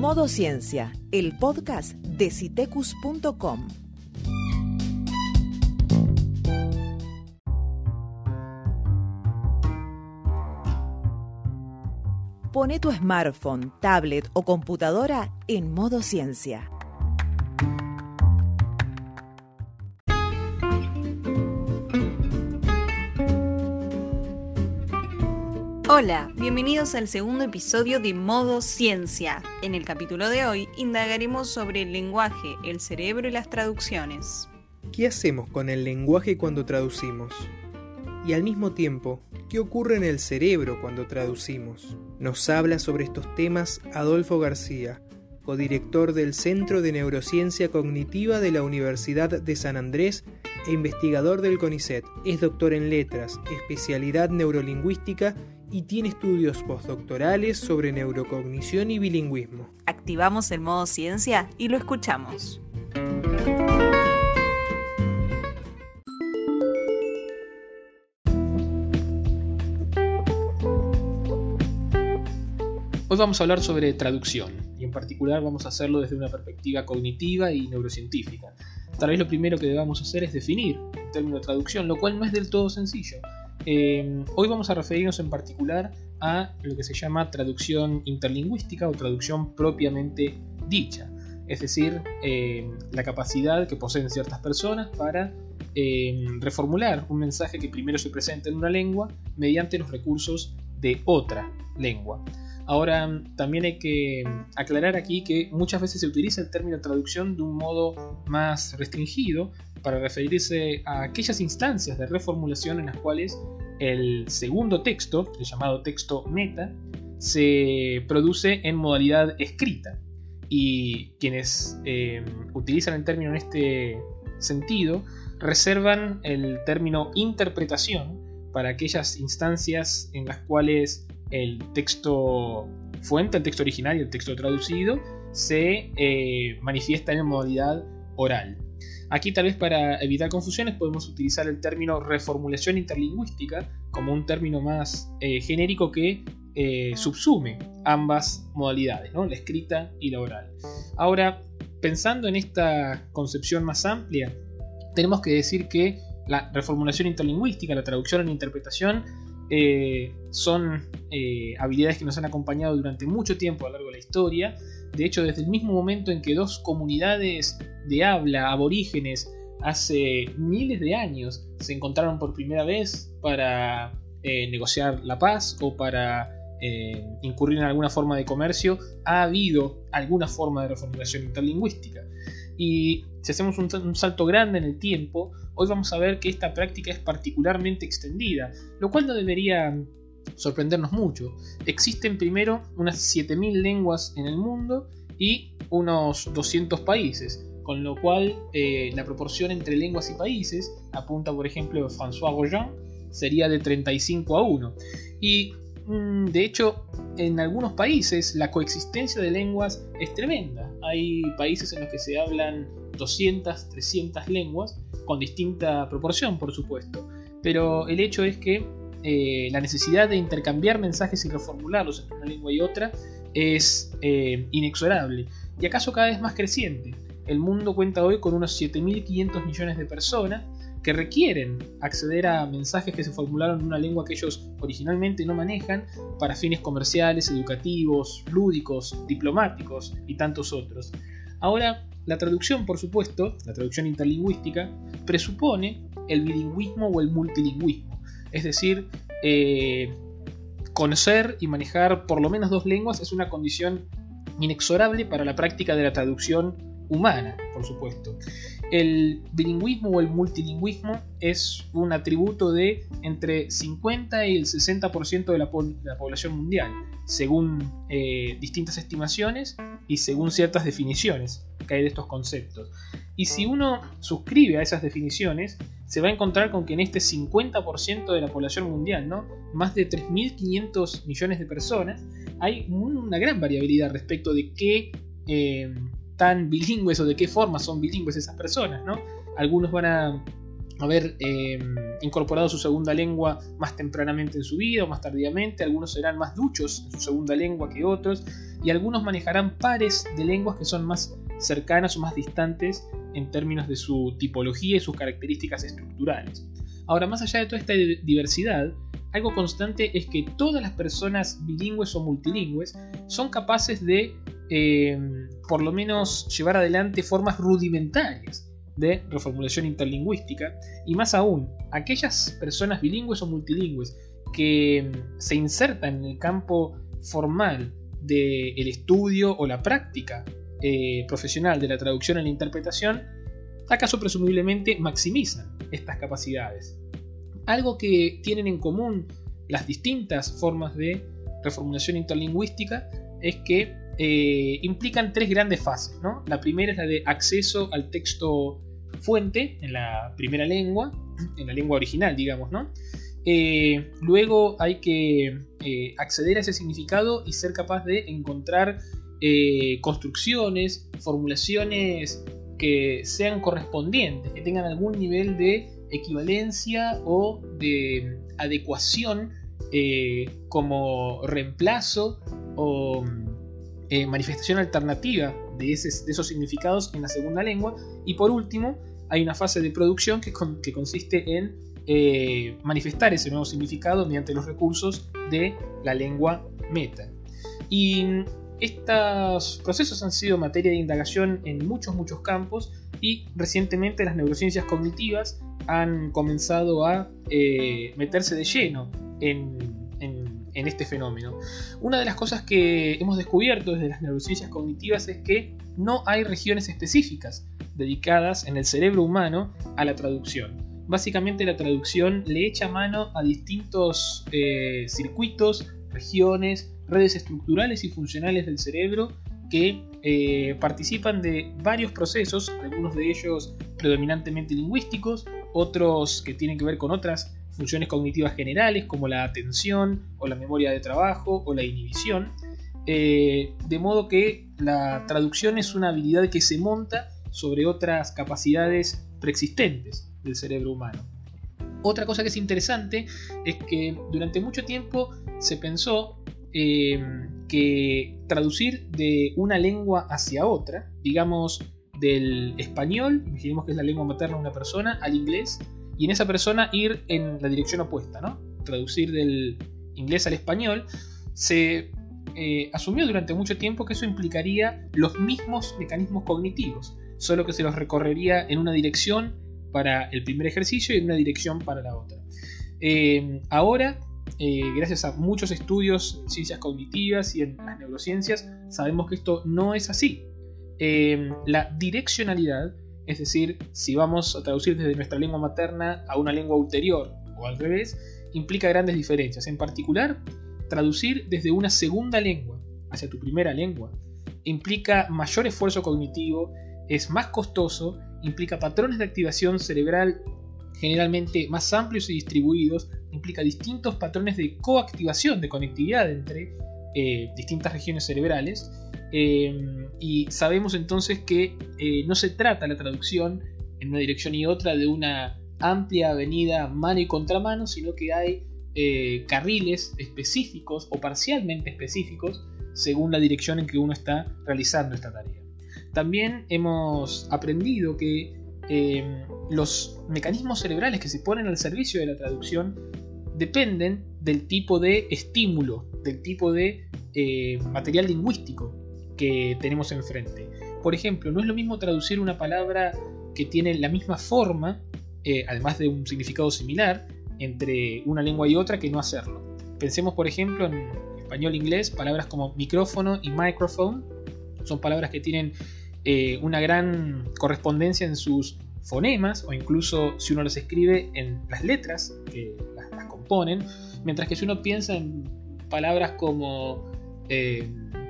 Modo Ciencia, el podcast de citecus.com. Pone tu smartphone, tablet o computadora en modo ciencia. Hola, bienvenidos al segundo episodio de Modo Ciencia. En el capítulo de hoy indagaremos sobre el lenguaje, el cerebro y las traducciones. ¿Qué hacemos con el lenguaje cuando traducimos? Y al mismo tiempo, ¿qué ocurre en el cerebro cuando traducimos? Nos habla sobre estos temas Adolfo García, codirector del Centro de Neurociencia Cognitiva de la Universidad de San Andrés e investigador del CONICET. Es doctor en letras, especialidad neurolingüística y tiene estudios postdoctorales sobre neurocognición y bilingüismo. Activamos el modo ciencia y lo escuchamos. Hoy vamos a hablar sobre traducción y en particular vamos a hacerlo desde una perspectiva cognitiva y neurocientífica. Tal vez lo primero que debamos hacer es definir el término traducción, lo cual no es del todo sencillo. Eh, hoy vamos a referirnos en particular a lo que se llama traducción interlingüística o traducción propiamente dicha, es decir, eh, la capacidad que poseen ciertas personas para eh, reformular un mensaje que primero se presenta en una lengua mediante los recursos de otra lengua. Ahora, también hay que aclarar aquí que muchas veces se utiliza el término traducción de un modo más restringido para referirse a aquellas instancias de reformulación en las cuales el segundo texto, el llamado texto meta, se produce en modalidad escrita. Y quienes eh, utilizan el término en este sentido reservan el término interpretación para aquellas instancias en las cuales el texto fuente, el texto original y el texto traducido se eh, manifiesta en modalidad oral. Aquí tal vez para evitar confusiones podemos utilizar el término reformulación interlingüística como un término más eh, genérico que eh, subsume ambas modalidades, la escrita y la oral. Ahora, pensando en esta concepción más amplia, tenemos que decir que la reformulación interlingüística, la traducción e interpretación eh, son habilidades que nos han acompañado durante mucho tiempo a lo largo de la historia. De hecho, desde el mismo momento en que dos comunidades de habla aborígenes hace miles de años se encontraron por primera vez para eh, negociar la paz o para incurrir en alguna forma de comercio, ha habido alguna forma de reformulación interlingüística. Y si hacemos un, salto grande en el tiempo, hoy vamos a ver que esta práctica es particularmente extendida, lo cual no debería sorprendernos mucho. Existen primero unas 7.000 lenguas en el mundo y unos 200 países, con lo cual eh, la proporción entre lenguas y países, apunta por ejemplo François Royan, sería de 35 a 1. Y mm, de hecho, en algunos países la coexistencia de lenguas es tremenda. Hay países en los que se hablan 200, 300 lenguas, con distinta proporción, por supuesto. Pero el hecho es que eh, la necesidad de intercambiar mensajes y reformularlos entre una lengua y otra es eh, inexorable y acaso cada vez más creciente. El mundo cuenta hoy con unos 7.500 millones de personas que requieren acceder a mensajes que se formularon en una lengua que ellos originalmente no manejan para fines comerciales, educativos, lúdicos, diplomáticos y tantos otros. Ahora, la traducción, por supuesto, la traducción interlingüística, presupone el bilingüismo o el multilingüismo, es decir, eh, conocer y manejar por lo menos dos lenguas es una condición inexorable para la práctica de la traducción humana, por supuesto. El bilingüismo o el multilingüismo es un atributo de entre 50 y el 60% de la, población mundial, según eh, distintas estimaciones y según ciertas definiciones que hay de estos conceptos. Y si uno suscribe a esas definiciones, se va a encontrar con que en este 50% de la población mundial, ¿no? más de 3.500 millones de personas, hay una gran variabilidad respecto de qué eh, tan bilingües o de qué forma son bilingües esas personas, ¿no? Algunos van a haber em, incorporado su segunda lengua más tempranamente en su vida o más tardíamente, algunos serán más duchos en su segunda lengua que otros, y algunos manejarán pares de lenguas que son más cercanas o más distantes en términos de su tipología y sus características estructurales. Ahora, más allá de toda esta diversidad, algo constante es que todas las personas bilingües o multilingües son capaces de, eh, por lo menos, llevar adelante formas rudimentarias de reformulación interlingüística, y más aún, aquellas personas bilingües o multilingües que se insertan en el campo formal del estudio o la práctica eh, profesional de la traducción en la interpretación, acaso presumiblemente maximizan estas capacidades. Algo que tienen en común las distintas formas de reformulación interlingüística es que eh, implican tres grandes fases. La primera es la de acceso al texto fuente en la primera lengua, en la lengua original, digamos, ¿no? Eh, luego hay que eh, acceder a ese significado y ser capaz de encontrar construcciones, formulaciones que sean correspondientes, que tengan algún nivel de equivalencia o de adecuación eh, como reemplazo o eh, manifestación alternativa de, esos significados en la segunda lengua. Y por último, hay una fase de producción que, consiste en eh, manifestar ese nuevo significado mediante los recursos de la lengua meta. Y estos procesos han sido materia de indagación en muchos, muchos campos y recientemente las neurociencias cognitivas han comenzado a eh, meterse de lleno en, este fenómeno. Una de las cosas que hemos descubierto desde las neurociencias cognitivas es que no hay regiones específicas dedicadas en el cerebro humano a la traducción. Básicamente la traducción le echa mano a distintos eh, circuitos, regiones, redes estructurales y funcionales del cerebro que eh, participan de varios procesos, algunos de ellos predominantemente lingüísticos, otros que tienen que ver con otras funciones cognitivas generales como la atención o la memoria de trabajo o la inhibición, eh, de modo que la traducción es una habilidad que se monta sobre otras capacidades preexistentes del cerebro humano. Otra cosa que es interesante es que durante mucho tiempo se pensó eh, que traducir de una lengua hacia otra, digamos del español, imaginemos que es la lengua materna de una persona, al inglés, y en esa persona ir en la dirección opuesta, ¿no? Traducir del inglés al español, se eh, asumió durante mucho tiempo que eso implicaría los mismos mecanismos cognitivos, solo que se los recorrería en una dirección para el primer ejercicio y en una dirección para la otra. Eh, ahora, eh, gracias a muchos estudios en ciencias cognitivas y en las neurociencias, sabemos que esto no es así. La direccionalidad, es decir, si vamos a traducir desde nuestra lengua materna a una lengua ulterior o al revés, implica grandes diferencias. En particular, traducir desde una segunda lengua hacia tu primera lengua implica mayor esfuerzo cognitivo, es más costoso, implica patrones de activación cerebral generalmente más amplios y distribuidos, implica distintos patrones de coactivación, de conectividad entre eh, distintas regiones cerebrales Em, y sabemos entonces que eh, no se trata la traducción en una dirección y otra de una amplia avenida mano y contramano, sino que hay eh, carriles específicos o parcialmente específicos según la dirección en que uno está realizando esta tarea. También hemos aprendido que em, los mecanismos cerebrales que se ponen al servicio de la traducción dependen del tipo de estímulo, del tipo de eh, material lingüístico que tenemos enfrente. Por ejemplo, no es lo mismo traducir una palabra que tiene la misma forma, eh, además de un significado similar, entre una lengua y otra que no hacerlo. Pensemos, por ejemplo, en español e inglés, palabras como micrófono y microphone son palabras que tienen eh, una gran correspondencia en sus fonemas o incluso si uno las escribe en las letras que las, componen, mientras que si uno piensa en palabras como, eh,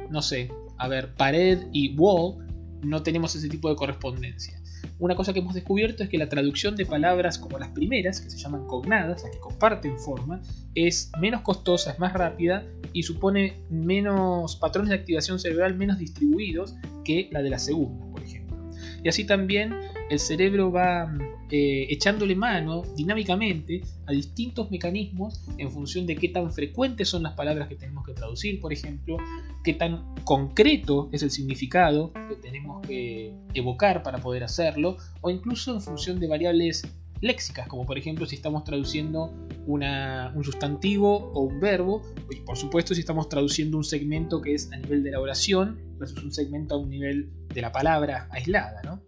no sé, a ver, pared y wall, no tenemos ese tipo de correspondencia. Una cosa que hemos descubierto es que la traducción de palabras como las primeras, que se llaman cognadas, las que comparten forma, es menos costosa, es más rápida y supone menos patrones de activación cerebral menos distribuidos que la de la segunda. Y así también el cerebro va eh, echándole mano dinámicamente a distintos mecanismos en función de qué tan frecuentes son las palabras que tenemos que traducir, por ejemplo, qué tan concreto es el significado que tenemos que evocar para poder hacerlo, o incluso en función de variables léxicas, como por ejemplo si estamos traduciendo un sustantivo o un verbo, y por supuesto si estamos traduciendo un segmento que es a nivel de la oración versus un segmento a un nivel de la palabra aislada. ¿no?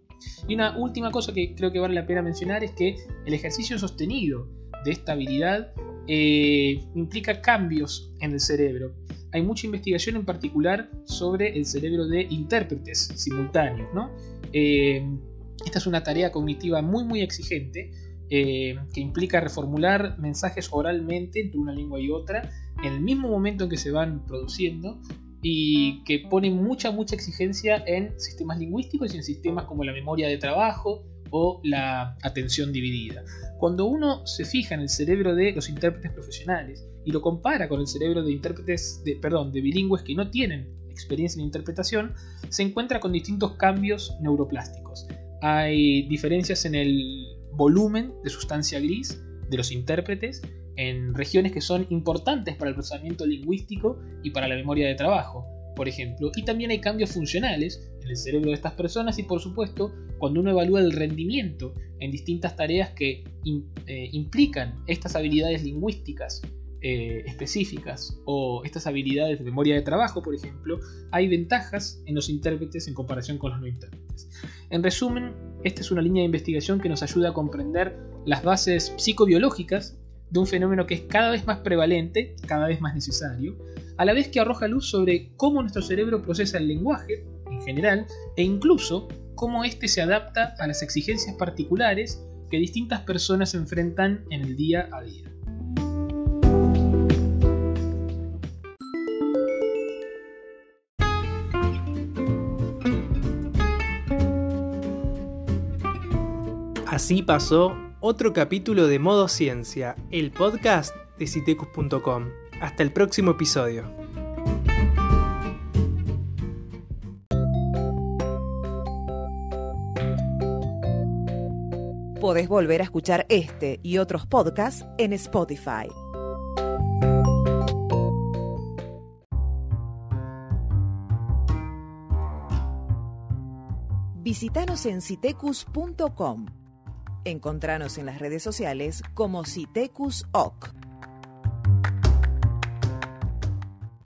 Y una última cosa que creo que vale la pena mencionar es que el ejercicio sostenido de esta habilidad eh, implica cambios en el cerebro. Hay mucha investigación en particular sobre el cerebro de intérpretes simultáneos. ¿no? Eh, esta es una tarea cognitiva muy muy exigente eh, que implica reformular mensajes oralmente entre una lengua y otra en el mismo momento en que se van produciendo y que pone mucha mucha exigencia en sistemas lingüísticos y en sistemas como la memoria de trabajo o la atención dividida. Cuando uno se fija en el cerebro de los intérpretes profesionales y lo compara con el cerebro de intérpretes de, perdón, de bilingües que no tienen experiencia en interpretación, se encuentra con distintos cambios neuroplásticos hay diferencias en el volumen de sustancia gris de los intérpretes en regiones que son importantes para el procesamiento lingüístico y para la memoria de trabajo, por ejemplo. Y también hay cambios funcionales en el cerebro de estas personas y por supuesto cuando uno evalúa el rendimiento en distintas tareas que eh, implican estas habilidades lingüísticas eh, específicas o estas habilidades de memoria de trabajo, por ejemplo, hay ventajas en los intérpretes en comparación con los no intérpretes. En resumen, esta es una línea de investigación que nos ayuda a comprender las bases psicobiológicas de un fenómeno que es cada vez más prevalente, cada vez más necesario, a la vez que arroja luz sobre cómo nuestro cerebro procesa el lenguaje en general e incluso cómo éste se adapta a las exigencias particulares que distintas personas enfrentan en el día a día. Así pasó otro capítulo de Modo Ciencia, el podcast de citecus.com. Hasta el próximo episodio. Podés volver a escuchar este y otros podcasts en Spotify. Visítanos en citecus.com. Encontranos en las redes sociales como Citecus OC.